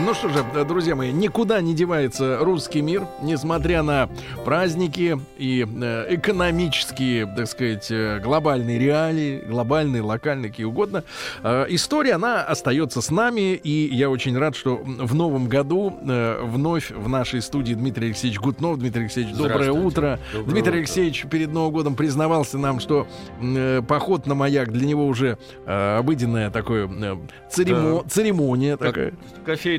Ну что же, друзья мои, никуда не девается русский мир, несмотря на праздники и э, экономические, так сказать, э, глобальные реалии, глобальные, локальные, какие угодно. Э, история, она остается с нами, и я очень рад, что в новом году вновь в нашей студии Дмитрий Алексеевич Гутнов. Дмитрий Алексеевич, доброе утро. Доброе Дмитрий утро. Алексеевич перед Новым годом признавался нам, что поход на маяк для него уже обыденная такое э, церемо- церемония Как такая.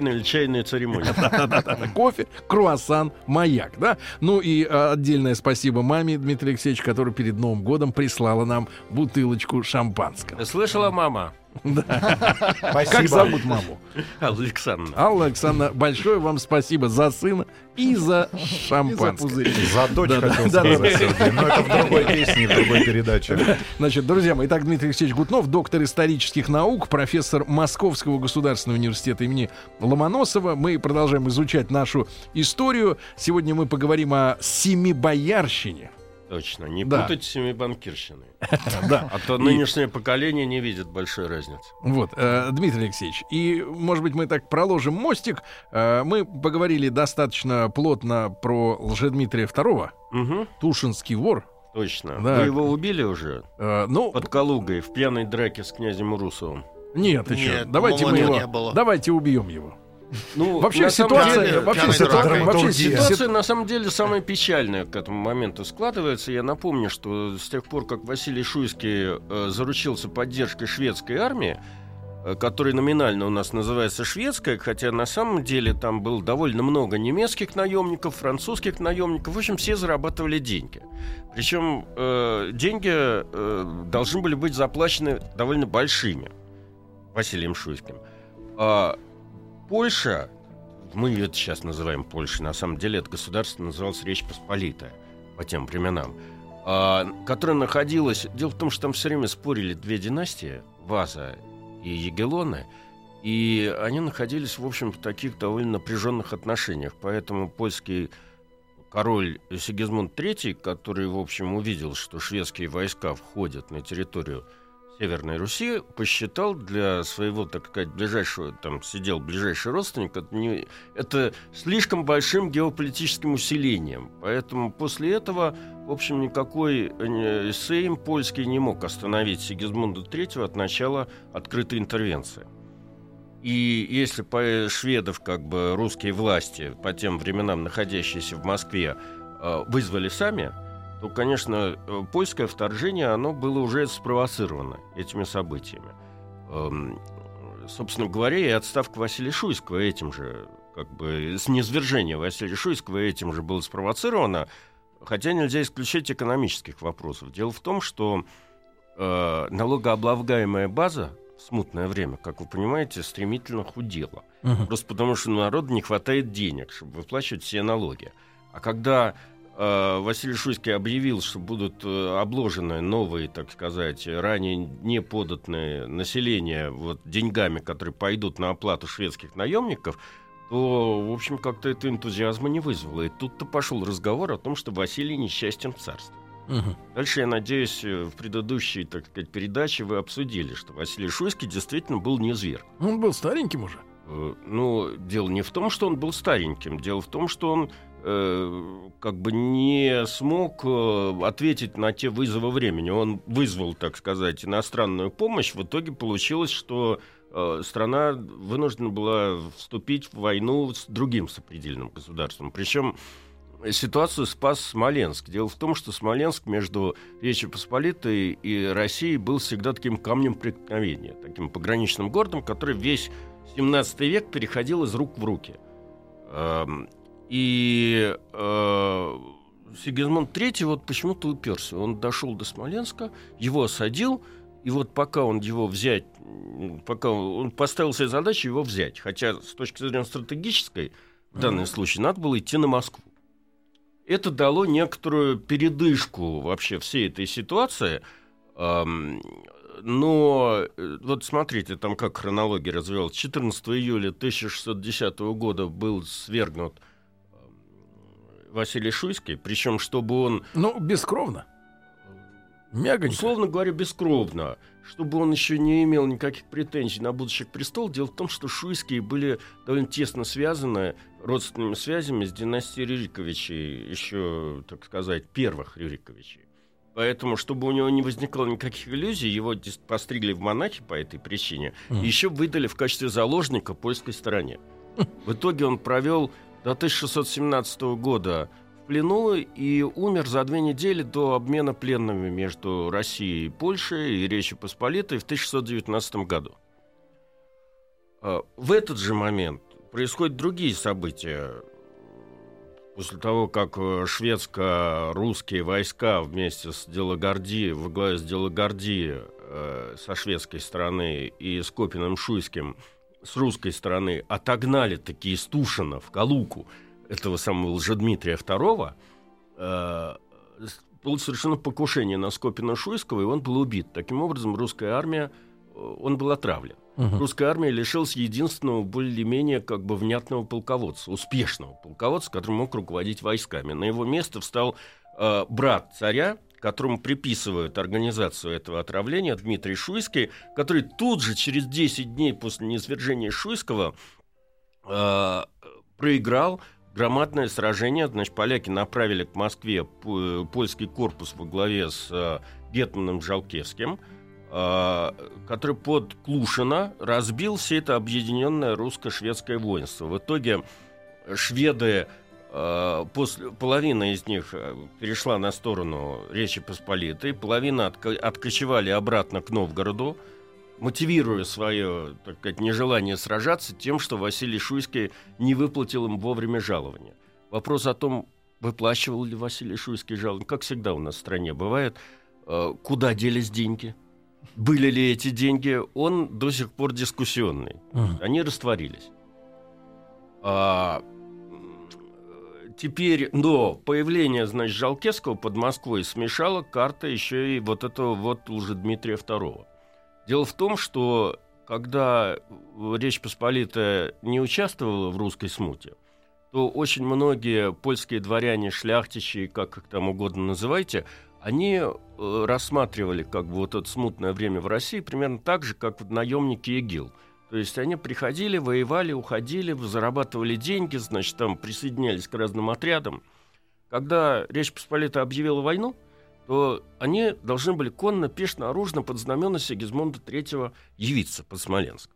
Кофейная или чайная церемония. Да-да-да, кофе, круассан, маяк, да? Ну и а, отдельное спасибо маме Дмитрия Алексеевича, которая перед Новым годом прислала нам бутылочку шампанского. Слышала, мама? Как зовут маму? Александр. Алла Александровна, большое вам спасибо за сына и за шампанское. За дочь Да, хотел да, да, сказать, Сергей, но это в другой песне, в другой передаче. Значит, друзья мои, итак, Дмитрий Алексеевич Гутнов, доктор исторических наук, профессор Московского государственного университета имени Ломоносова. Мы продолжаем изучать нашу историю. Сегодня мы поговорим о Семибоярщине. Точно. Не Да. путать семи банкирщины. Да. А то нынешнее поколение не видит большой разницы. Вот, э, Дмитрий Алексеевич, и, может быть, мы так проложим мостик. Э, мы поговорили достаточно плотно про Лжедмитрия II, Тушинский вор. точно. Да. Вы его убили уже? Э, ну, Под Калугой, в пьяной драке с князем Урусовым. нет, еще. Нет, Давайте мы его. Давайте убьем его. Ну, Вообще ситуация, деле- вообще, пьяной ситуа- дракой. вообще Ситуация на самом деле самая печальная к этому моменту складывается. Я напомню, что с тех пор, как Василий Шуйский э, заручился поддержкой шведской армии, э, которая номинально у нас называется шведская, хотя на самом деле там было довольно много немецких наемников, французских наемников. В общем, все зарабатывали деньги. Причем э, деньги э, должны были быть заплачены довольно большими Василием Шуйским. А Польша, мы ее сейчас называем Польшей, на самом деле это государство называлось Речь Посполитая по тем временам, а, которая находилась... Дело в том, что там все время спорили две династии, Ваза и Егелоны, и они находились, в общем, в таких довольно напряженных отношениях. Поэтому польский король Сигизмунд III, который, в общем, увидел, что шведские войска входят на территорию Северной Руси, посчитал для своего, так сказать, ближайшего, там сидел ближайший родственник, это, не- это слишком большим геополитическим усилением. Поэтому после этого, в общем, никакой э, Сейм польский не мог остановить Сигизмунда III от начала открытой интервенции. И если по шведов, как бы русские власти, по тем временам находящиеся в Москве, э, вызвали сами, то, конечно, э, польское вторжение, оно было уже спровоцировано этими событиями. Эм, Собственно говоря, и отставка Василия Шуйского этим же, как бы, с низвержения Василия Шуйского этим же было спровоцировано, хотя нельзя исключать экономических вопросов. Дело в том, что э, налогооблагаемая база в смутное время, как вы понимаете, стремительно худела. Мгм. Просто потому, что народу не хватает денег, чтобы выплачивать все налоги. А когда Василий Шуйский объявил, что будут э, обложены новые, так сказать, ранее не податные население вот, деньгами, которые пойдут на оплату шведских наемников, то, в общем, как-то это энтузиазма не вызвало. И тут-то пошел разговор о том, что Василий несчастен в царстве. Мгм. Дальше, я надеюсь, э, в предыдущей, так сказать, передаче вы обсудили, что Василий Шуйский действительно был не зверь. Он был стареньким уже. Э, Ну, дело не в том, что он был стареньким, дело в том, что он э, как бы не смог э, ответить на те вызовы времени. Он вызвал, так сказать, иностранную помощь. В итоге получилось, что э, страна вынуждена была вступить в войну с другим сопредельным государством. Причем ситуацию спас Смоленск. Дело в том, что Смоленск между Речью Посполитой и Россией был всегда таким камнем преткновения, таким пограничным городом, который весь 17 век переходил из рук в руки. И э, Сигизмунд III вот почему-то уперся. Он дошел до Смоленска, его осадил, и вот пока он его взять, пока он поставил себе задачу его взять, хотя с точки зрения стратегической в данном случае надо было идти на Москву. Это дало некоторую передышку вообще всей этой ситуации. Эм, но э, вот смотрите, там как хронология развивалась. 14 июля 1610 года был свергнут э, Василий Шуйский, причем чтобы он Ну, бескровно. Мягонько. Условно говоря, бескровно, чтобы он еще не имел никаких претензий на будущий престол. Дело в том, что Шуйские были довольно тесно связаны родственными связями с династией Рюриковичей, еще, так сказать, первых Рюриковичей. Поэтому, чтобы у него не возникало никаких иллюзий, его постригли в монахи по этой причине, Мгм. и еще выдали в качестве заложника польской стороне. В итоге он провел до 1617 года в плену и умер за две недели до обмена пленными между Россией и Польшей и Речью Посполитой в 1619 году. А, В этот же момент происходят другие события. После того, как шведско-русские войска вместе с Делагарди, во главе с Делагарди э, со шведской стороны и с Копиным Шуйским с русской стороны отогнали такие из Тушина в Калуку этого самого Лжедмитрия II, э, было совершено покушение на Скопина Шуйского, и он был убит. Таким образом, русская армия, э, он был отравлен. Мгм. Русская армия лишилась единственного более-менее как бы внятного полководца, успешного полководца, который мог руководить войсками. На его место встал э, брат царя, которому приписывают организацию этого отравления, Дмитрий Шуйский, который тут же, через 10 дней после низвержения Шуйского, э, проиграл громадное сражение. Значит, поляки направили к Москве польский корпус во главе с э, Гетманом Жалкевским, э, который под Клушино разбил все это объединенное русско-шведское воинство. В итоге шведы, после, половина из них э, перешла на сторону Речи Посполитой, половина отка- откочевали обратно к Новгороду, мотивируя свое, так сказать, нежелание сражаться тем, что Василий Шуйский не выплатил им вовремя жалования. Вопрос о том, выплачивал ли Василий Шуйский жалование, как всегда у нас в стране бывает, э, куда делись деньги, были ли эти деньги, он до сих пор дискуссионный. Они растворились. А, теперь, но появление, значит, Жалкевского под Москвой смешало карты еще и вот этого вот уже Дмитрия II. Дело в том, что когда Речь Посполитая не участвовала в русской смуте, то очень многие польские дворяне, шляхтичи, как их там угодно называйте, они э, рассматривали как бы вот это смутное время в России примерно так же, как вот наемники ИГИЛ. То есть они приходили, воевали, уходили, зарабатывали деньги, значит, там присоединялись к разным отрядам. Когда Речь Посполитая объявила войну, то они должны были конно, пешно, оружно под знамена Сигизмунда III явиться под Смоленск.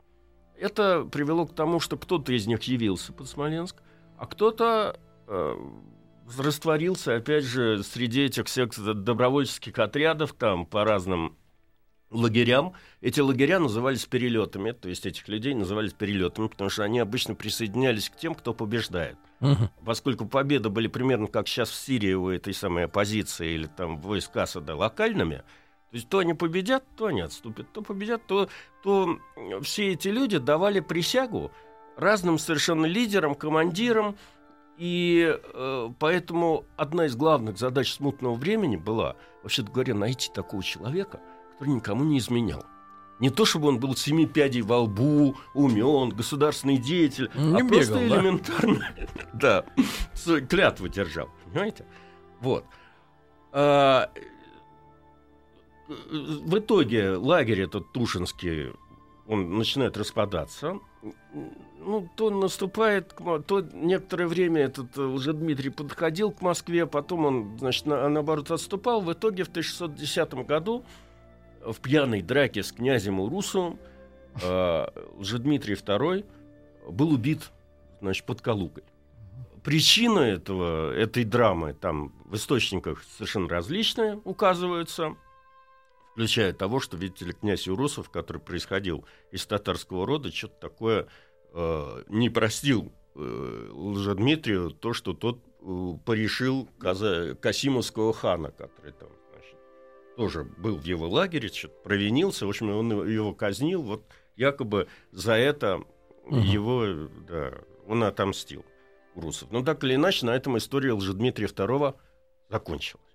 Это привело к тому, что кто-то из них явился под Смоленск, а кто-то э, растворился, опять же, среди этих всех добровольческих отрядов, там, по разным лагерям. Эти лагеря назывались перелетами, то есть этих людей назывались перелетами, потому что они обычно присоединялись к тем, кто побеждает. Мгм. Поскольку победы были примерно как сейчас в Сирии у этой самой оппозиции или там войск Асада локальными, то есть то они победят, то они отступят, то победят, то, то все эти люди давали присягу разным совершенно лидерам, командирам, и э, поэтому одна из главных задач смутного времени была, вообще-то говоря, найти такого человека, который никому не изменял. Не то, чтобы он был семи пядей во лбу, умен, государственный деятель, Не а просто бегал, да? элементарно, да, клятву держал, понимаете? Вот. А, в итоге лагерь этот Тушинский, он начинает распадаться. Ну, то наступает, то некоторое время этот э, уже Дмитрий подходил к Москве, потом он, значит, на- наоборот отступал. В итоге в 1610 году в пьяной драке с князем Урусовым э, Лжедмитрий II был убит, значит, под Калугой. Причина этого, этой драмы там в источниках совершенно различные указываются, включая того, что, видите ли, князь Урусов, который происходил из татарского рода, что-то такое э, не простил э, Лжедмитрию то, что тот э, порешил Каза- Касимовского хана, который там, тоже был в его лагере, провинился, в общем, он его- казнил, вот якобы за это Мгм. его, да, он отомстил Урусов. Но так или иначе, на этом история Лжедмитрия II закончилась.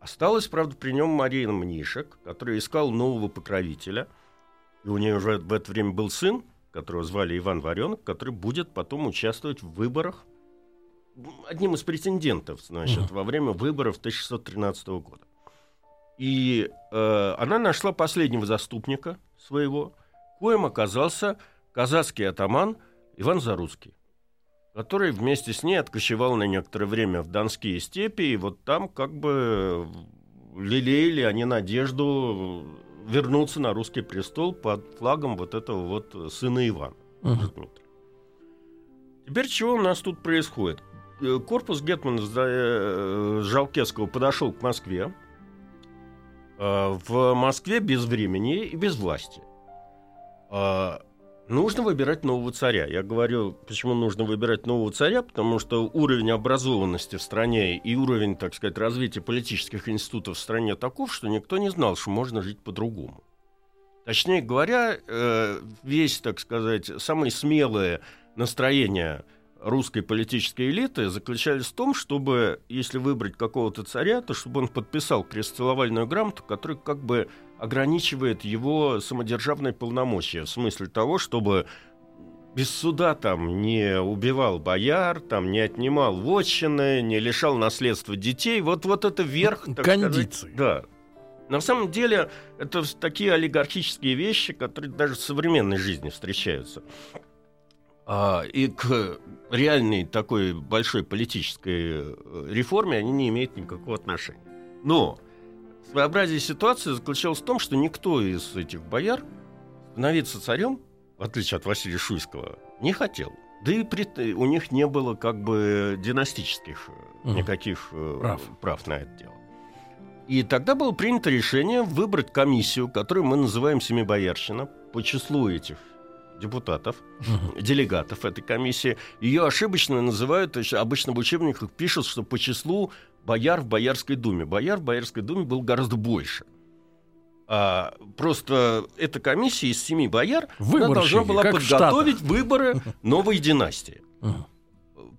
Осталась, правда, при нем Мария Мнишек, который искал нового покровителя. И у нее уже в это время был сын, которого звали Иван Варенок, который будет потом участвовать в выборах одним из претендентов, значит, Мгм. во время выборов 1613 года. И э, она нашла последнего заступника своего, коим оказался казацкий атаман Иван Заруцкий, который вместе с ней откочевал на некоторое время в Донские степи, и вот там как бы лелеяли они надежду вернуться на русский престол под флагом вот этого вот сына Ивана. Дмитрия. Теперь чего у нас тут происходит? Корпус Гетмана э, Жалкесского подошел к Москве. Э, В Москве без времени и без власти. А, Нужно выбирать нового царя. Я говорю, почему нужно выбирать нового царя, потому что уровень образованности в стране и уровень, так сказать, развития политических институтов в стране таков, что никто не знал, что можно жить по-другому. Точнее говоря, э, весь, так сказать, самые смелые настроения русской политической элиты заключались в том, чтобы, если выбрать какого-то царя, то чтобы он подписал крестцеловальную грамоту, которая как бы ограничивает его самодержавные полномочия, в смысле того, чтобы без суда там не убивал бояр, там не отнимал вотчины, не лишал наследства детей. Вот, вот это верх, Кондиции. сказать. Да. На самом деле, это такие олигархические вещи, которые даже в современной жизни встречаются. А, и к реальной такой большой политической э, реформе они не имеют никакого отношения. Но своеобразие ситуации заключалось в том, что никто из этих бояр становиться царем, в отличие от Василия Шуйского, не хотел. Да и при- у них не было как бы династических э, Мгм. никаких э, Прав. прав на это дело. И тогда было принято решение выбрать комиссию, которую мы называем Семибоярщина, по числу этих депутатов, делегатов этой комиссии. Ее ошибочно называют, то есть обычно в учебниках пишут, что по числу бояр в Боярской думе. Бояр в Боярской думе был гораздо больше. А, просто эта комиссия из семи бояр она должна была подготовить выборы новой династии.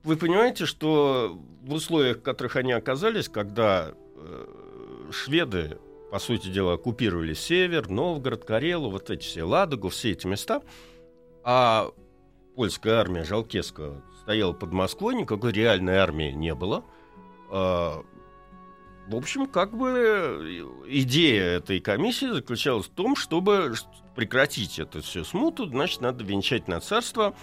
Вы понимаете, что в условиях, в которых они оказались, когда э, шведы, по сути дела, оккупировали Север, Новгород, Карелу, вот эти все, Ладогу, все эти места, а польская армия Жалкесского стояла под Москвой, никакой реальной армии не было. А, в общем, как бы идея этой комиссии заключалась в том, чтобы прекратить эту всю смуту, значит, надо венчать на царство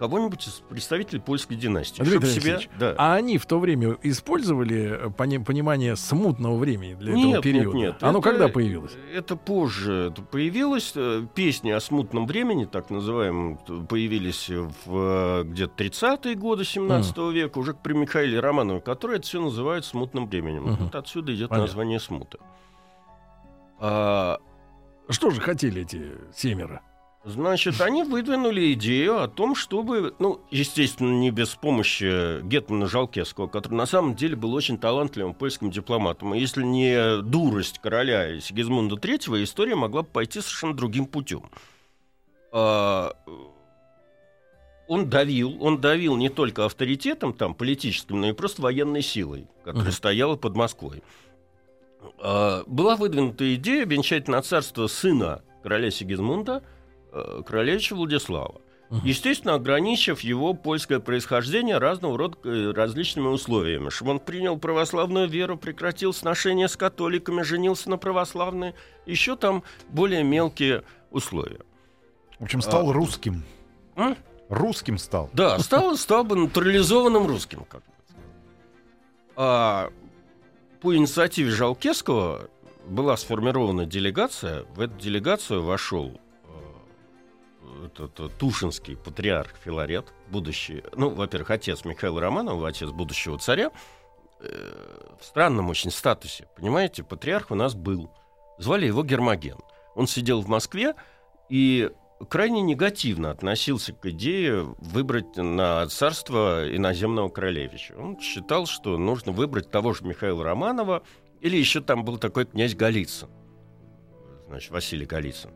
кого-нибудь из представителей польской династии. Дмитрий чтоб себя- да. А они в то время использовали э, пони- понимание смутного времени для этого Нет, периода? нет, нет. Оно Это- когда появилось? Это позже это появилось. Э, Песни о смутном времени, так называемым, т- появились в э, где-то 30-е годы 17 века, уже при Михаиле Романове, который это все называют смутным временем. Мгм. Вот отсюда идет Понятно. название смута. А, Что же хотели эти семеро? Значит, они выдвинули идею о том, чтобы, ну, естественно, не без помощи Гетмана Жалкесского, который на самом деле был очень талантливым польским дипломатом. И если не дурость короля Сигизмунда III, история могла бы пойти совершенно другим путем. А, Он давил, он давил не только авторитетом там, политическим, но и просто военной силой, которая Мгм. стояла под Москвой. А, Была выдвинута идея венчать на царство сына короля Сигизмунда, королевича Владислава. Естественно, ограничив его польское происхождение разного рода э, различными условиями. Чтобы он принял православную веру, прекратил сношения с католиками, женился на православной. Еще там более мелкие условия. В общем, стал русским. М? Русским стал. Да, стал, стал бы натурализованным русским. Как бы. а, по инициативе Жалкесского была сформирована делегация. В эту делегацию вошел э, этот, Тушинский патриарх Филарет, будущий, ну, во-первых, отец Михаила Романова, отец будущего царя, э, в странном очень статусе. Понимаете, патриарх у нас был. Звали его Гермоген. Он сидел в Москве и крайне негативно относился к идее выбрать на царство иноземного королевича. Он считал, что нужно выбрать того же Михаила Романова, или еще там был такой князь Голицын, значит, Василий Голицын.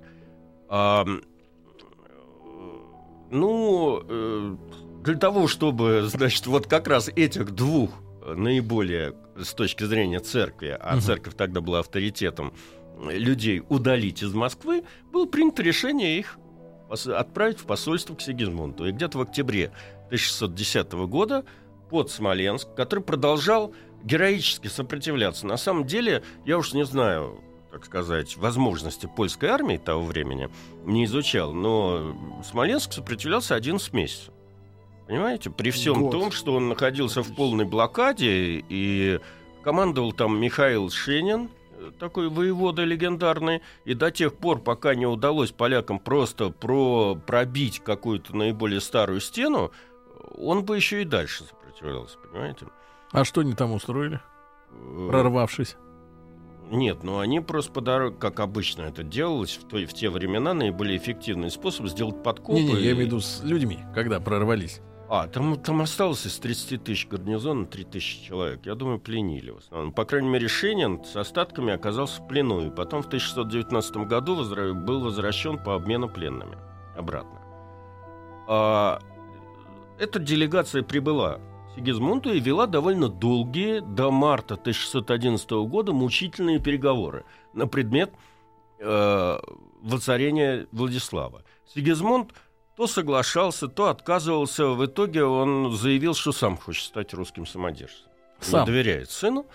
Ну, э, для того, чтобы, значит, вот как раз этих двух наиболее с точки зрения церкви, а церковь тогда была авторитетом, людей удалить из Москвы, было принято решение их отправить в посольство к Сигизмунду. И где-то в октябре 1610 года под Смоленск, который продолжал героически сопротивляться. На самом деле, я уж не знаю, так сказать, возможности польской армии того времени, не изучал, но Смоленск сопротивлялся 11 месяцев. Понимаете? При всем Год. том, что он находился в полной блокаде и командовал там Михаил Шенин, такой воевода легендарный, и до тех пор, пока не удалось полякам просто про пробить какую-то наиболее старую стену, он бы еще и дальше сопротивлялся, понимаете? А что они там устроили, э, прорвавшись? Нет, ну они просто по дороге, как обычно это делалось в, той, в те времена, наиболее эффективный способ сделать подкопы. Не, не, и... я имею в виду с людьми, когда прорвались. А, там, там осталось из 30 тысяч гарнизона 3 тысячи человек. Я думаю, пленили в основном. По крайней мере, Шенин с остатками оказался в плену. И потом в 1619 году возра... был возвращен по обмену пленными обратно. А, эта делегация прибыла Сигизмунду и вела довольно долгие, до марта 1611 года, мучительные переговоры на предмет э, воцарения Владислава. Сигизмунд то соглашался, то отказывался. В итоге он заявил, что сам хочет стать русским самодержцем. Сам. Не доверяет сыну.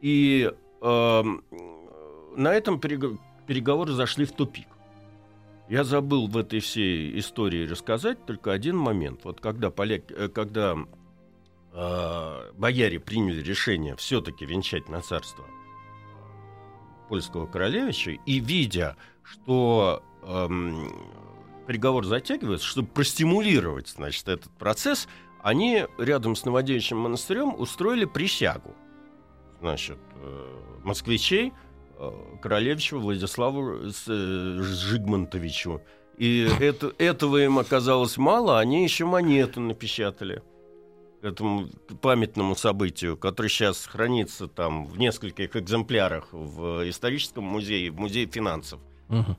И э, на этом переговоры зашли в тупик. Я забыл в этой всей истории рассказать только один момент. Вот когда, поляк, э, когда э, бояре приняли решение все-таки венчать на царство польского королевича, и видя, что э, переговор затягивается, чтобы простимулировать, значит, этот процесс, они рядом с Новодевичьим монастырем устроили присягу, значит, э, москвичей э, королевичу Владиславу э, Жигмонтовичу. И это, этого им оказалось мало, они еще монету напечатали этому памятному событию, который сейчас хранится там в нескольких экземплярах в историческом музее, в музее финансов. Uh-huh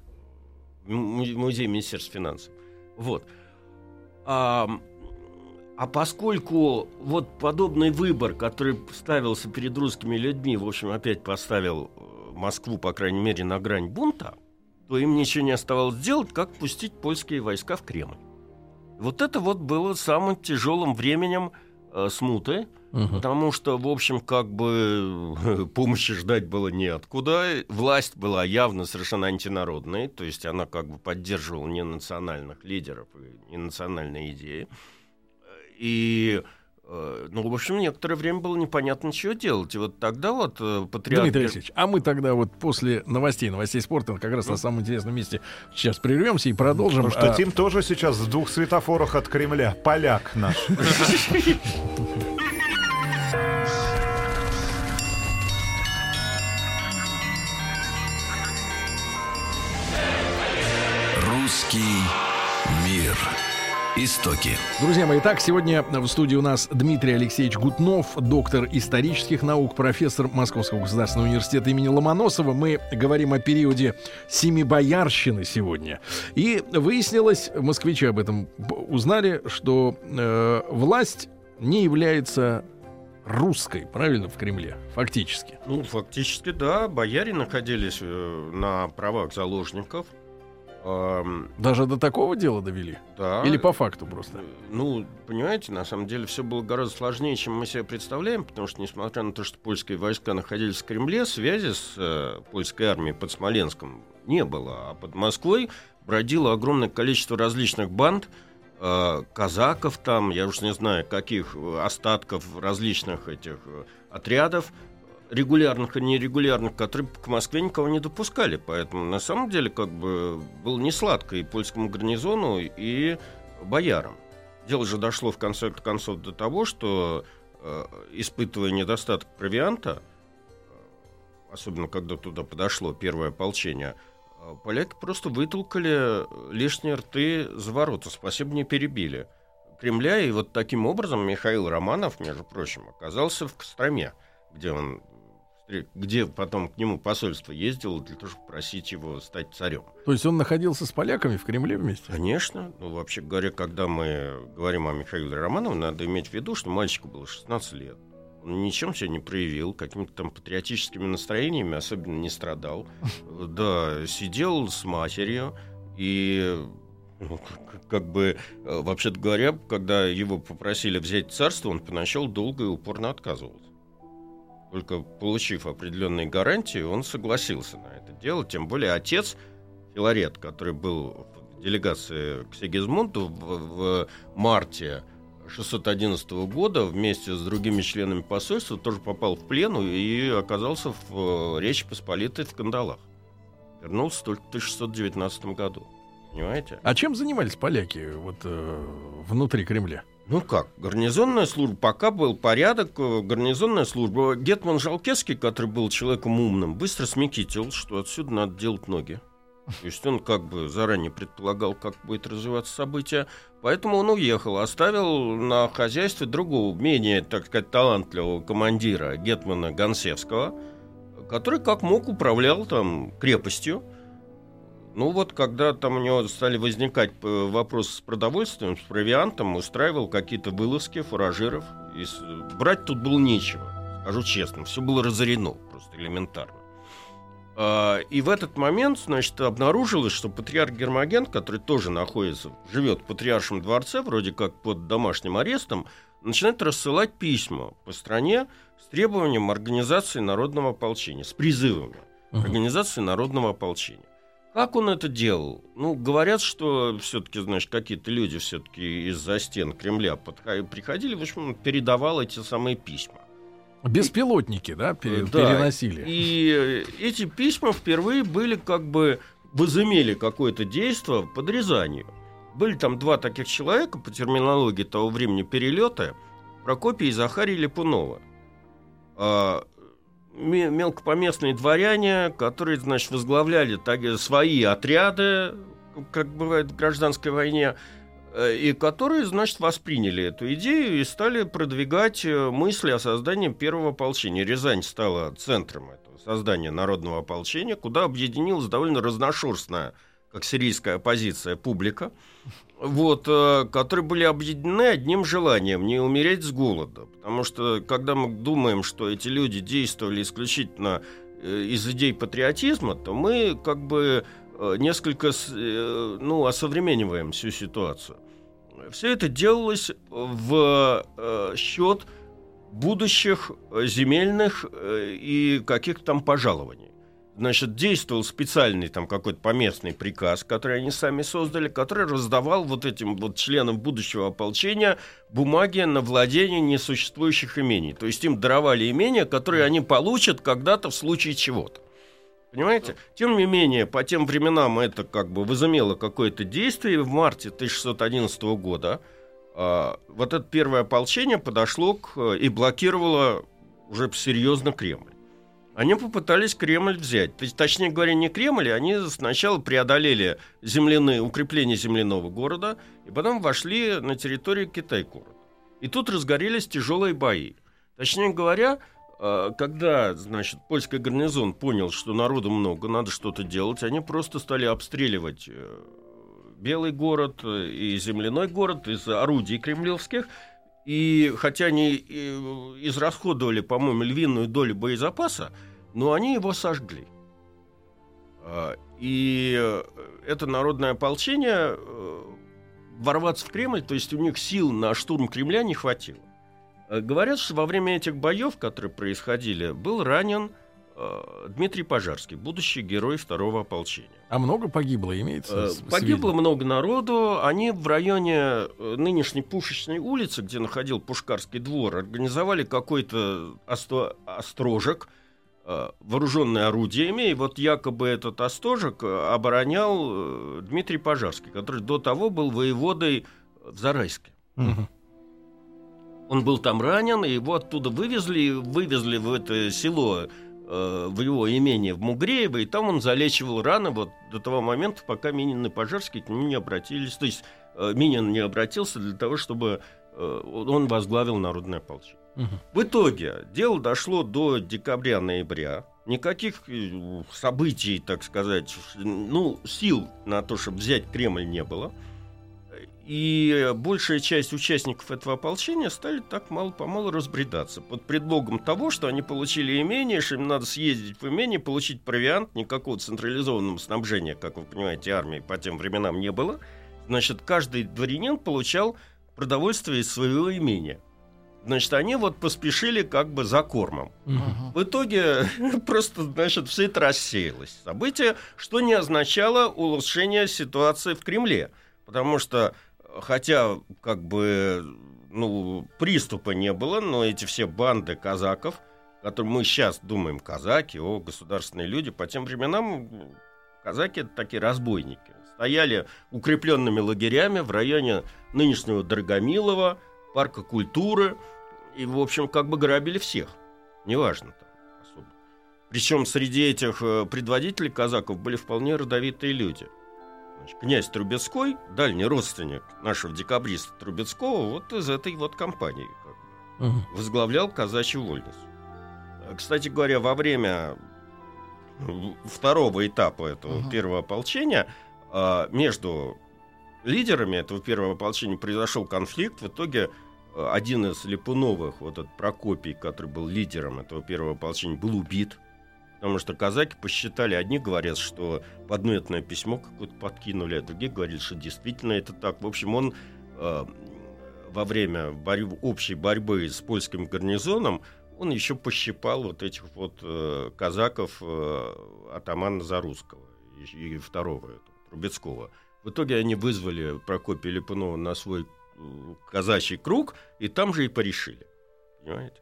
музей Министерства финансов. Вот. А, а поскольку вот подобный выбор, который ставился перед русскими людьми, в общем, опять поставил э, Москву, по крайней мере, на грань бунта, то им ничего не оставалось делать, как пустить польские войска в Кремль. Вот это вот было самым тяжелым временем смуты, Угу. Потому что, в общем, как бы помощи ждать было неоткуда. Власть была явно совершенно антинародной, то есть она как бы поддерживала не национальных лидеров и не национальные идеи. И э, ну, в общем, некоторое время было непонятно, что делать. И вот тогда вот э, патриарх... Дмитрий Алексеевич, а мы тогда вот после новостей, новостей спорта, как раз ну. на самом интересном месте сейчас прервемся и продолжим. Потому что а... Тим тоже сейчас в двух светофорах от Кремля. Поляк наш. Истоки. Друзья мои, итак, сегодня в студии у нас Дмитрий Алексеевич Гутнов, доктор исторических наук, профессор Московского государственного университета имени Ломоносова. Мы говорим о периоде Семибоярщины сегодня. И выяснилось, москвичи об этом узнали, что э, власть не является русской, правильно, в Кремле, фактически? Ну, фактически, да. Бояре находились э, на правах заложников – даже до такого дела довели? Да. Или по факту просто? Ну, понимаете, на самом деле все было гораздо сложнее, чем мы себе представляем, потому что, несмотря на то, что польские войска находились в Кремле, связи с э, польской армией под Смоленском не было, а под Москвой бродило огромное количество различных банд, э, казаков там, я уж не знаю, каких остатков различных этих э, отрядов, регулярных и нерегулярных, которые к Москве никого не допускали. Поэтому на самом деле как бы было не сладко и польскому гарнизону, и боярам. Дело же дошло в конце концов до того, что, э, испытывая недостаток провианта, э, особенно когда туда подошло первое ополчение, э, поляки просто вытолкали лишние рты за ворота, спасибо не перебили. Кремля, и вот таким образом Михаил Романов, между прочим, оказался в Костроме, где он где потом к нему посольство ездило для того, чтобы просить его стать царем. То есть он находился с поляками в Кремле вместе? Конечно. Ну, вообще говоря, когда мы говорим о Михаиле Романове, надо иметь в виду, что мальчику было 16 лет. Он ничем себя не проявил, какими-то там патриотическими настроениями особенно не страдал. Да, сидел с матерью и ну, как, как бы, э, вообще-то говоря, когда его попросили взять царство, он поначалу долго и упорно отказывался. Только получив определенные гарантии, он согласился на это дело. Тем более отец Филарет, который был в делегации к Сигизмунду в, в марте 611 года вместе с другими членами посольства тоже попал в плен и оказался в Речи Посполитой в Кандалах. Вернулся только в 1619 году. Понимаете? А чем занимались поляки вот э, внутри Кремля? Ну как, гарнизонная служба, пока был порядок, э, гарнизонная служба. Гетман Жалкевский, который был человеком умным, быстро смекитил, что отсюда надо делать ноги. То есть он как бы заранее предполагал, как будет развиваться событие. Поэтому он уехал, оставил на хозяйстве другого, менее, так сказать, талантливого командира Гетмана Гонсевского, который как мог управлял там крепостью. Ну вот, когда там у него стали возникать э, вопросы с продовольствием, с провиантом, устраивал какие-то вылазки фуражиров. И брать тут было нечего, скажу честно. Все было разорено просто элементарно. А, и в этот момент, значит, обнаружилось, что патриарх Гермоген, который тоже находится, живет в патриаршем дворце, вроде как под домашним арестом, начинает рассылать письма по стране с требованием организации народного ополчения, с призывами uh-huh. организации народного ополчения. Как он это делал? Ну, говорят, что все-таки, значит, какие-то люди все-таки из-за стен Кремля приходили, в общем, передавал эти самые письма. Беспилотники, да, пере- да, переносили. И эти письма впервые были как бы возымели какое-то действие по Рязанью. Были там два таких человека по терминологии того времени перелета, Прокопий и Захарий Липунова. А, мелкопоместные дворяне, которые, значит, возглавляли так, свои отряды, как бывает в гражданской войне, Э, и которые, значит, восприняли эту идею и стали продвигать э, мысли о создании первого ополчения. Рязань стала центром этого создания народного ополчения, куда объединилась довольно разношерстная, как сирийская оппозиция, публика, вот, э, которые были объединены одним желанием – не умереть с голода. Потому что, когда мы думаем, что эти люди действовали исключительно из идей патриотизма, то мы как бы Э, несколько э, ну, осовремениваем всю ситуацию. Все это делалось в э, счет будущих земельных и каких-то там пожалований. Значит, действовал специальный там какой-то поместный приказ, который они сами создали, который раздавал вот этим вот членам будущего ополчения бумаги на владение несуществующих имений. То есть им даровали имения, которые они получат когда-то в случае чего-то. Понимаете? Тем не менее, по тем временам это как бы возымело какое-то действие. В марте 1611 года э, вот это первое ополчение подошло к, и блокировало уже серьезно Кремль. Они попытались Кремль взять. То есть, точнее говоря, не Кремль, они сначала преодолели земляные, укрепления земляного города, и потом вошли на территорию Китай-города. И тут разгорелись тяжелые бои. Точнее говоря, а, когда, значит, польский гарнизон понял, что народу много, надо что-то делать, они просто стали обстреливать э, Белый город и земляной город из орудий кремлевских. И хотя они израсходовали, по-моему, львиную долю боезапаса, но они его сожгли. А, и э, это народное ополчение э, ворваться в Кремль, то есть у них сил на штурм Кремля не хватило. Э, говорят, что во время этих боев, которые происходили, был ранен Дмитрий Пожарский, будущий герой второго ополчения. А много погибло, имеется? Погибло много народу. Они в районе нынешней Пушечной улицы, где находил Пушкарский двор, организовали какой-то острожек, э, вооруженный орудиями. И вот якобы этот острожек оборонял Дмитрий Пожарский, который до того был воеводой в Зарайске. Угу. Он был там ранен, и его оттуда вывезли, вывезли в это село, э, в его имение в Мугреево, и там он залечивал раны вот до того момента, пока Минин и Пожарский к нему не обратились. То есть э, Минин не обратился для того, чтобы э, он возглавил народное ополчение. Угу. В итоге дело дошло до декабря-ноября. Никаких э, событий, так сказать, ну, сил на то, чтобы взять Кремль, не было. И большая часть участников этого ополчения стали так мало-помалу разбредаться. Под предлогом того, что они получили имение, что им надо съездить в имение, получить провиант, никакого централизованного снабжения, как вы понимаете, армии по тем временам не было. Значит, каждый дворянин получал продовольствие из своего имения. Значит, они вот поспешили как бы за кормом. Мгм. В итоге просто, значит, все это рассеялось. Событие, что не означало улучшение ситуации в Кремле. Потому что, хотя как бы, ну, приступа не было, но эти все банды казаков, которые мы сейчас думаем, казаки, о, государственные люди, по тем временам казаки это такие разбойники. Стояли укрепленными лагерями в районе нынешнего Драгомилова, парка культуры, и, в общем, как бы грабили всех. Неважно там особо. Причем среди этих э, предводителей казаков были вполне родовитые люди. Значит, князь Трубецкой, дальний родственник нашего декабриста Трубецкого, вот из этой вот компании как бы, возглавлял казачью вольницу. Э, Кстати говоря, во время второго этапа этого Мгм. первого ополчения а, между лидерами этого первого ополчения произошел конфликт. В итоге э, один из Липуновых, вот этот Прокопий, который был лидером этого первого ополчения, был убит. Потому что казаки посчитали, одни говорят, что подметное письмо какое-то подкинули, а другие говорили, что действительно это так. В общем, он э, во время борь- общей борьбы с польским гарнизоном он еще пощипал вот этих вот э, казаков э, атамана Зарусского и, и второго Трубецкого. В итоге они вызвали Прокопия Липунова на свой э, казачий круг, и там же и порешили. Понимаете?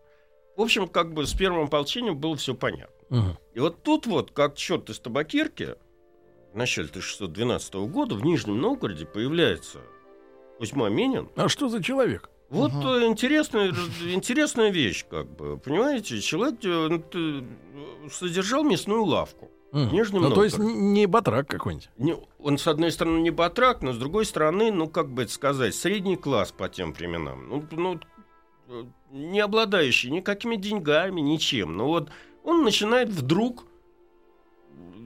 В общем, как бы с первым ополчением было все понятно. Мгм. И вот тут вот, как черт из табакирки, в начале 1612 года в Нижнем Новгороде появляется Кузьма Минин. А что за человек? Вот э, интересная, интересная вещь, как бы, понимаете, человек э, содержал мясную лавку. Мгм. Нижнем Ну, то есть не батрак какой-нибудь. Не- он, с одной стороны, не батрак, но с другой стороны, ну, как бы это сказать, средний класс по тем временам. Ну, ну, э, не обладающий никакими деньгами, ничем. Но вот он начинает вдруг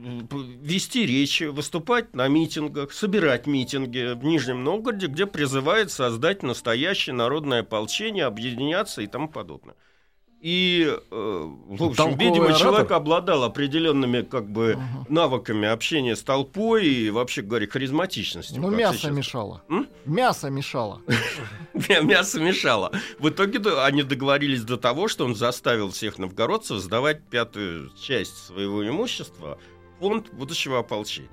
вести речи, выступать на митингах, собирать митинги в Нижнем Новгороде, где призывает создать настоящее народное ополчение, объединяться и тому подобное. И, э, в общем, Толковый видимо, оратор? человек обладал определенными как бы Мгм. навыками общения с толпой и вообще говоря харизматичностью. Ну, мясо сейчас. мешало. М? Мясо мешало. Мя- Мясо мешало. В итоге они договорились до того, что он заставил всех новгородцев сдавать пятую часть своего имущества в фонд будущего ополчения.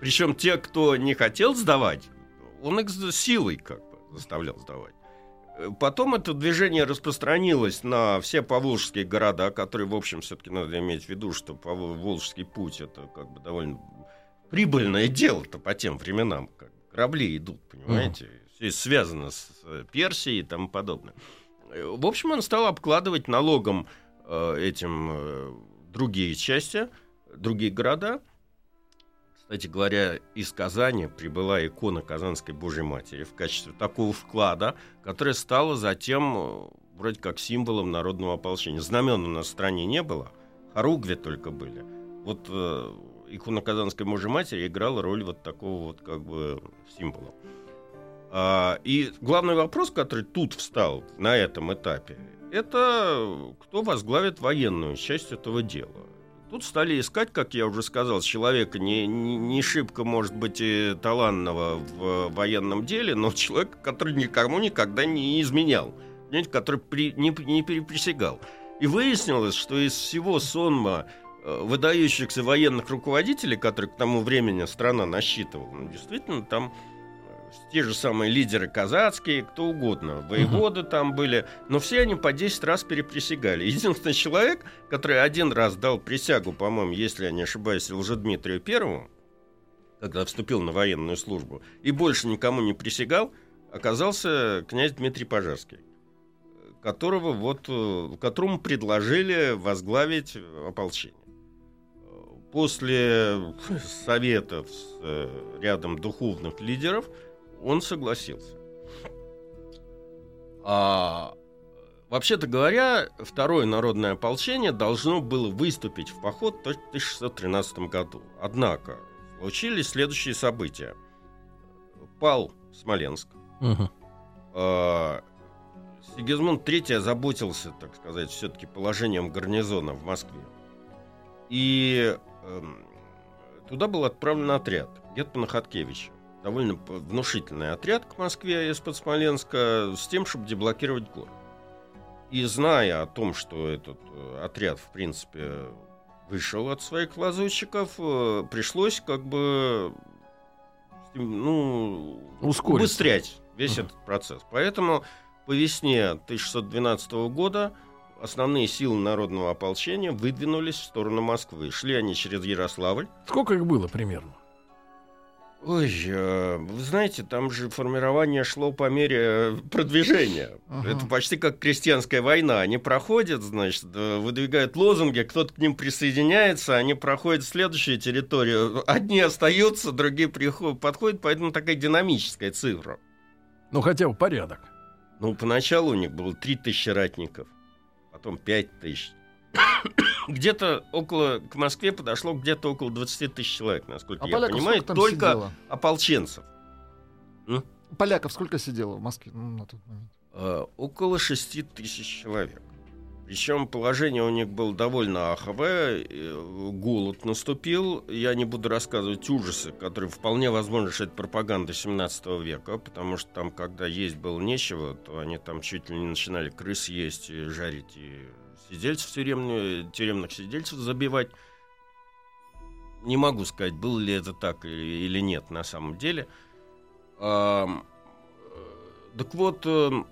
Причем те, кто не хотел сдавать, он их силой как бы заставлял сдавать. Потом это движение распространилось на все поволжские города, которые, в общем, все-таки надо иметь в виду, что Волжский путь это как бы довольно прибыльное дело-то по тем временам. Как корабли идут, понимаете? Все связано с э, Персией и тому подобное. В общем, он стал обкладывать налогом э, этим э, другие части, другие города. Кстати говоря, из Казани прибыла икона Казанской Божьей Матери в качестве такого вклада, которая стала затем э, вроде как символом народного ополчения. Знамен у нас в стране не было, хоругви только были. Вот э, икона Казанской Божьей Матери играла роль вот такого вот как бы символа. А, и главный вопрос, который тут встал на этом этапе, это кто возглавит военную часть этого дела. Тут стали искать, как я уже сказал, человека не, не, не шибко, может быть, и талантного в военном деле, но человека, который никому никогда не изменял, понимаете, который при- не, не переприсягал. И выяснилось, что из всего сонма э, выдающихся военных руководителей, которые к тому времени страна насчитывала, ну, действительно, там те же самые лидеры казацкие, кто угодно, воеводы там были, но все они по 10 раз переприсягали. Единственный человек, который один раз дал присягу, по-моему, если я не ошибаюсь, Лжедмитрию Первому, когда вступил на военную службу, и больше никому не присягал, оказался князь Дмитрий Пожарский, которого вот, э, которому предложили возглавить ополчение. После советов с э, рядом духовных лидеров он согласился. А вообще-то говоря, второе народное ополчение должно было выступить в поход в 1613 году. Однако случились следующие события. Пал Смоленск, Мгм. А, Сигизмунд III озаботился, так сказать, все-таки положением гарнизона в Москве. И эм, туда был отправлен отряд Гетмана Хаткевича. Довольно внушительный отряд к Москве из-под Смоленска с тем, чтобы деблокировать город. И зная о том, что этот э, отряд, в принципе, вышел от своих лазутчиков, э, пришлось как бы ну, Ускориться. убыстрять весь Мгм. этот процесс. Поэтому по весне 1612 года основные силы народного ополчения выдвинулись в сторону Москвы. Шли они через Ярославль. Сколько их было примерно? Ой, э, вы знаете, там же формирование шло по мере э, продвижения. Ага. Это почти как крестьянская война. Они проходят, значит, э, выдвигают лозунги, кто-то к ним присоединяется, они проходят следующую территорию. Одни остаются, другие приходят, подходят, поэтому такая динамическая цифра. Ну, хотя бы порядок. Ну, поначалу у них было 3000 ратников, потом 5000. Где-то около, к Москве подошло где-то около 20 тысяч человек, насколько А я понимаю, только сидело? ополченцев. Поляков сколько сидело в Москве ну, на тот момент? Э, около 6 тысяч человек. Причем положение у них было довольно аховое, э, голод наступил. Я не буду рассказывать ужасы, которые вполне возможно, что это пропаганда 17 века, потому что там, когда есть было нечего, то они там чуть ли не начинали крыс есть, и жарить, и сидельцев тюремные, тюремных сидельцев забивать. Не могу сказать, было ли это так или, нет на самом деле. Э, так вот, эм,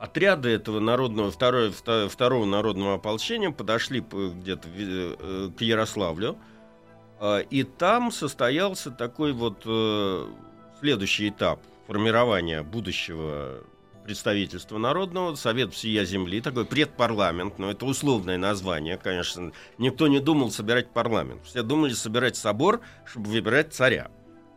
отряды этого народного, второе, вто- второго народного ополчения подошли где-то э, к Ярославлю, а, и там состоялся такой вот э, следующий этап формирования будущего представительства народного, Совет всея земли, такой предпарламент, но это условное название, конечно. Никто не думал собирать парламент. Все думали собирать собор, чтобы выбирать царя.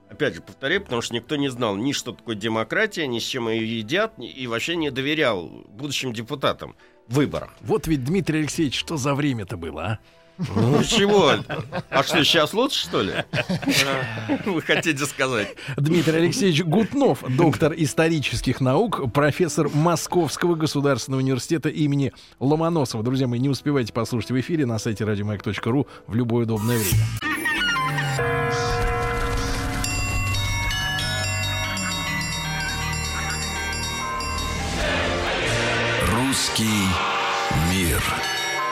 Опять же, повторяю, потому что никто не знал ни что такое демократия, ни с чем ее едят, и вообще не доверял будущим депутатам в выборах. Вот ведь, Дмитрий Алексеевич, что за время-то было, а? Ну чего? А что, сейчас лучше, что ли? Вы хотите сказать? Дмитрий Алексеевич Гутнов, доктор исторических наук, профессор Московского государственного университета имени Ломоносова. Друзья мои, не успевайте послушать в эфире на сайте радиомаяк.ру в любое удобное время.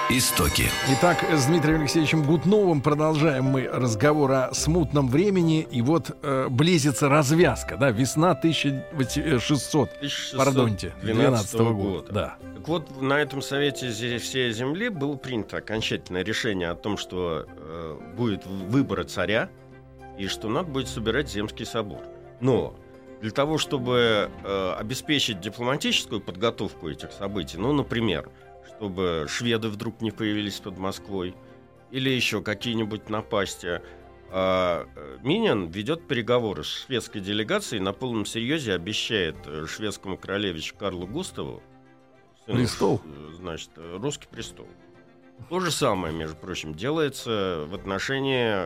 Истоки. Итак, с Дмитрием Алексеевичем Гутновым продолжаем мы разговор о смутном времени. И вот э, близится развязка, да, весна 1600, пардонте, 12 года. Да. Так вот, на этом совете всей земли было принято окончательное решение о том, что э, будет выбор царя и что надо будет собирать земский собор. Но для того, чтобы э, обеспечить дипломатическую подготовку этих событий, ну, например, чтобы шведы вдруг не появились под Москвой, или еще какие-нибудь напасти, а, э, Минин ведет переговоры с шведской делегацией и на полном серьезе обещает э, шведскому королевичу Карлу Густаву сыну Престол. э, значит, русский престол. То же самое, между прочим, делается в отношении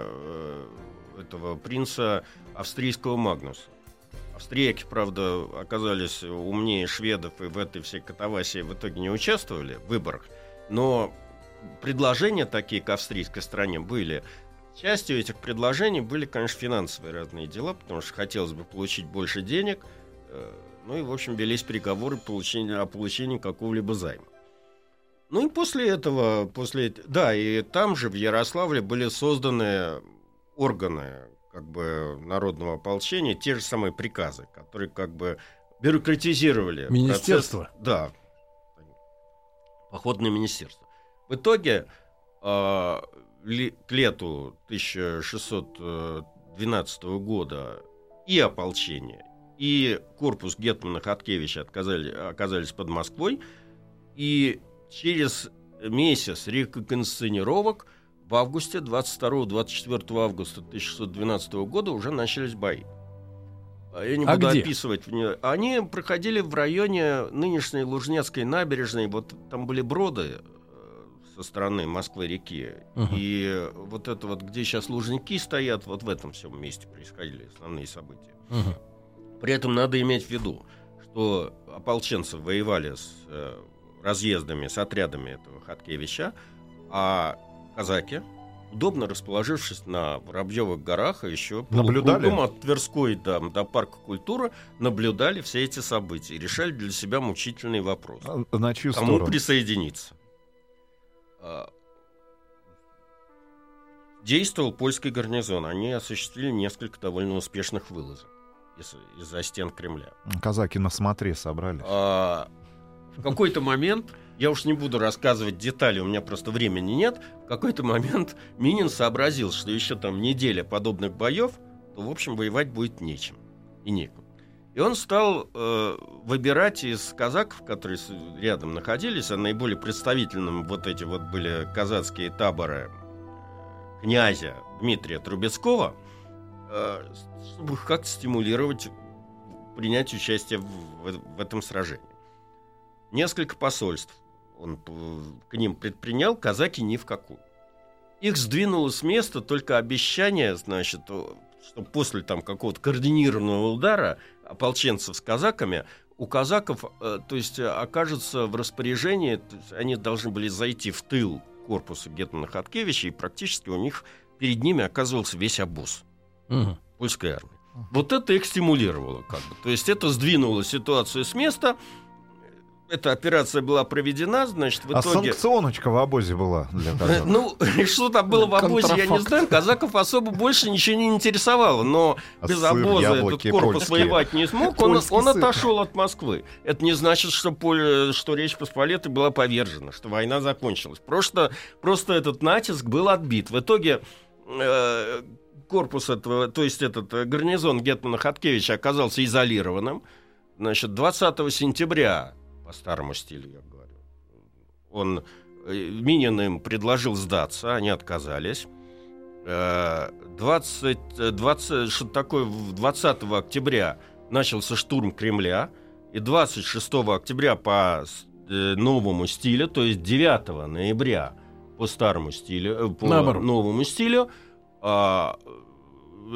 этого принца австрийского Магнуса. Австрияки, правда, оказались умнее шведов и в этой всей катавасии в итоге не участвовали в выборах, но предложения такие к австрийской стране были. Частью этих предложений были, конечно, финансовые разные дела, потому что хотелось бы получить больше денег, э, ну и, в общем, велись переговоры о получении какого-либо займа. Ну и после этого, после, да, и там же в Ярославле были созданы органы как бы народного ополчения, те же самые приказы, которые как бы бюрократизировали. процесс- Министерство? да. Походное министерство. В итоге а, ли- к лету 1612 года и ополчение, и корпус Гетмана Хаткевича отказали, оказались под Москвой, и через месяц реконсценировок в августе, 22-24 августа 1612 года уже начались бои. А Я не А буду где? описывать. Они проходили в районе нынешней Лужнецкой набережной. Вот там были броды э, со стороны Москвы-реки. Мгм. И вот это вот, где сейчас Лужники стоят, вот в этом всем месте происходили основные события. Мгм. При этом надо иметь в виду, что ополченцы воевали с э, разъездами, с отрядами этого Хаткевича, а казаки, удобно расположившись на Воробьевых горах, а еще Наблюдали? от Тверской до, до парка культуры, наблюдали все эти события и решали для себя мучительный вопрос. А На чью Кому сторону? присоединиться? А, Действовал польский гарнизон. Они осуществили несколько довольно успешных вылазок из- из-за стен Кремля. Казаки на смотре собрались. А, в какой-то момент, я уж не буду рассказывать детали, у меня просто времени нет, в какой-то момент Минин сообразил, что еще там неделя подобных боев, то, в общем, воевать будет нечем и некому. И он стал э, выбирать из казаков, которые рядом находились, а наиболее представительным вот эти вот были казацкие таборы князя Дмитрия Трубецкого, э, чтобы как-то стимулировать принять участие в, в- в этом сражении. Несколько посольств он п- к ним предпринял, казаки ни в какую. Их сдвинуло с места только обещание, значит, что после там какого-то координированного удара ополченцев с казаками у казаков, э, то есть, э, окажется в распоряжении, то есть они должны были зайти в тыл корпуса Гетмана Хаткевича, и практически у них перед ними оказывался весь обоз Мгм. польской армии. Вот это их стимулировало как бы. То есть это сдвинуло ситуацию с места. Эта операция была проведена, значит, в А итоге... санкционочка в обозе была для казаков. Ну, что там было в обозе, я не знаю. Казаков особо больше ничего не интересовало. Но А без сыр, обоза этот корпус польские. воевать не смог. Он, отошел от Москвы. Это не значит, что, что Речь Посполитой была повержена, что война закончилась. Просто, просто этот натиск был отбит. В итоге э, корпус этого, то есть этот э, гарнизон Гетмана Хаткевича оказался изолированным. Значит, 20 сентября, по старому стилю я говорю, он э, Минин им предложил сдаться, они отказались. Э, 20, э, 20, что такое, в 20 октября начался штурм Кремля, и 26 октября по э, новому стилю, то есть 9 ноября по старому стилю, э, по Наоборот. новому стилю, а,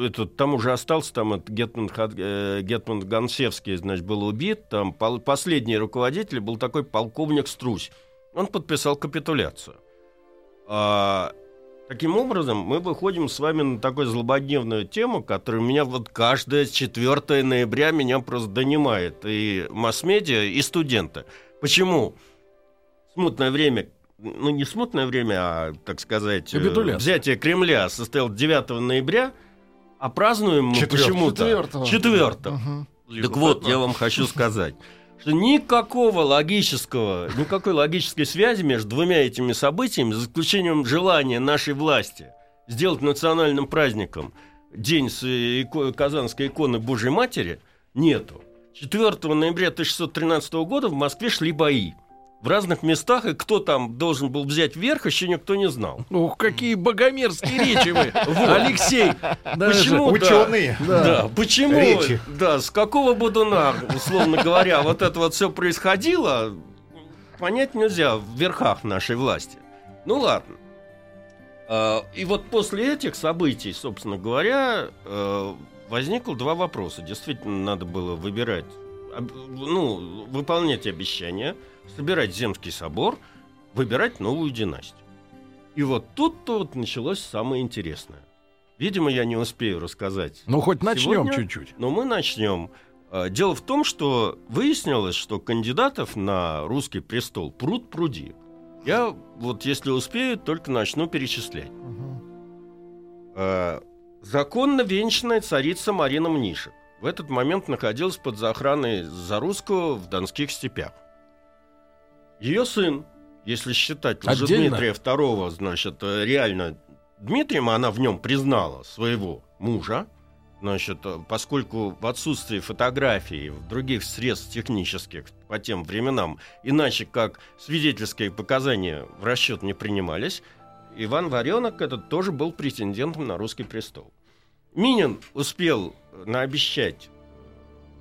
этот, там уже остался там этот Гетман, э, Гетман Гонсевский, значит, был убит. Там пол- последний руководитель был такой полковник Струсь. Он подписал капитуляцию. А, таким образом, мы выходим с вами на такую злободневную тему, которая меня вот каждое 4 ноября меня просто донимает. И масс-медиа, и студенты. Почему? Смутное время, ну не смутное время, а, так сказать, э, взятие Кремля состоялось 9 ноября, а празднуем мы почему-то Четвертого. 4 Мгм. так вот, я вам хочу сказать, что никакого логического, никакой логической связи между двумя этими событиями, за исключением желания нашей власти сделать национальным праздником День с ико- Казанской иконы Божьей Матери, нету. 4 ноября 1613 года в Москве шли бои. В разных местах, и кто там должен был взять верх, еще никто не знал. Ух, какие богомерзкие речи вы, Алексей. Почему? да. Ученые. Да. почему? Речи. Да, с какого будуна, условно говоря, вот это вот все происходило, понять нельзя в верхах нашей власти. Ну ладно. А, И вот после этих событий, собственно говоря, э, возникло два вопроса. Действительно, надо было выбирать, ну, выполнять обещания, собирать Земский собор, выбирать новую династию. И вот тут-то вот началось самое интересное. Видимо, я не успею рассказать Ну, хоть начнем чуть-чуть. но мы начнем. А, Дело в том, что выяснилось, что кандидатов на русский престол пруд пруди. Я вот, если успею, только начну перечислять. А, Законно венчанная царица Марина Мнишек в этот момент находилась под охраной Зарусского в Донских степях. Ее сын, если считать уже? Дмитрия II, значит, э, реально Дмитрием, она в нем признала своего мужа, значит, э, поскольку в отсутствии фотографий, в других средств технических по тем временам, иначе как свидетельские показания в расчет не принимались, Иван Варенок этот тоже был претендентом на русский престол. Минин успел наобещать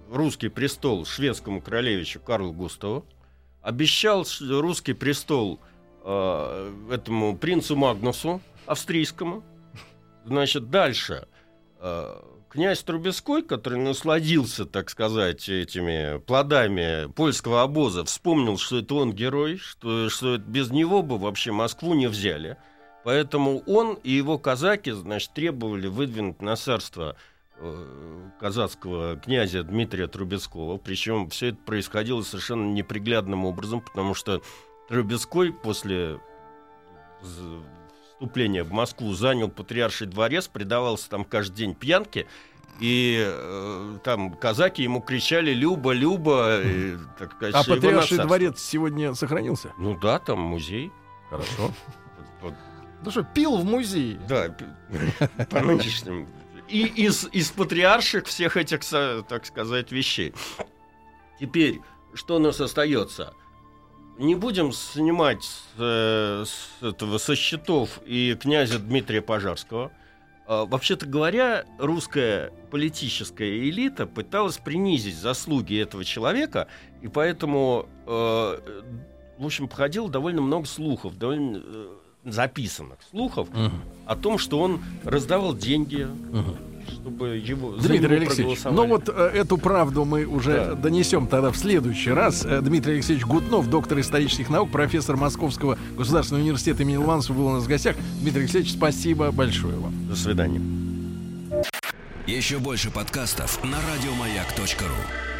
русский престол шведскому королевичу Карлу Густаву, обещал русский престол э, этому принцу Магнусу австрийскому. Значит, дальше. Э, князь Трубецкой, который насладился, так сказать, этими плодами польского обоза, вспомнил, что это он герой, что, что без него бы вообще Москву не взяли. Поэтому он и его казаки, значит, требовали выдвинуть на царство казацкого князя Дмитрия Трубецкого. Причем все это происходило совершенно неприглядным образом, потому что Трубецкой после вступления в Москву занял патриарший дворец, предавался там каждый день пьянке, и э, там казаки ему кричали «Люба, Люба!» и, так сказать, А патриарший дворец сегодня сохранился? Ну да, там музей. Хорошо. Вот. Ну что, пил в музее? Да, по нынешним. И из, из патриарших всех этих, так сказать, вещей. Теперь, что у нас остается? не будем снимать с, э, с этого со счетов и князя Дмитрия Пожарского. А, вообще-то говоря, русская политическая элита пыталась принизить заслуги этого человека, и поэтому, э, в общем, походило довольно много слухов, довольно э, записанных слухов угу. о том, что он раздавал деньги. Угу чтобы его Дмитрий Алексеевич, ну вот э, эту правду мы уже да. донесем тогда в следующий раз. Э, Дмитрий Алексеевич Гутнов, доктор исторических наук, профессор Московского государственного университета имени Ломоносова был у нас в гостях. Дмитрий Алексеевич, спасибо большое вам. До свидания. Еще больше подкастов на радиомаяк.ру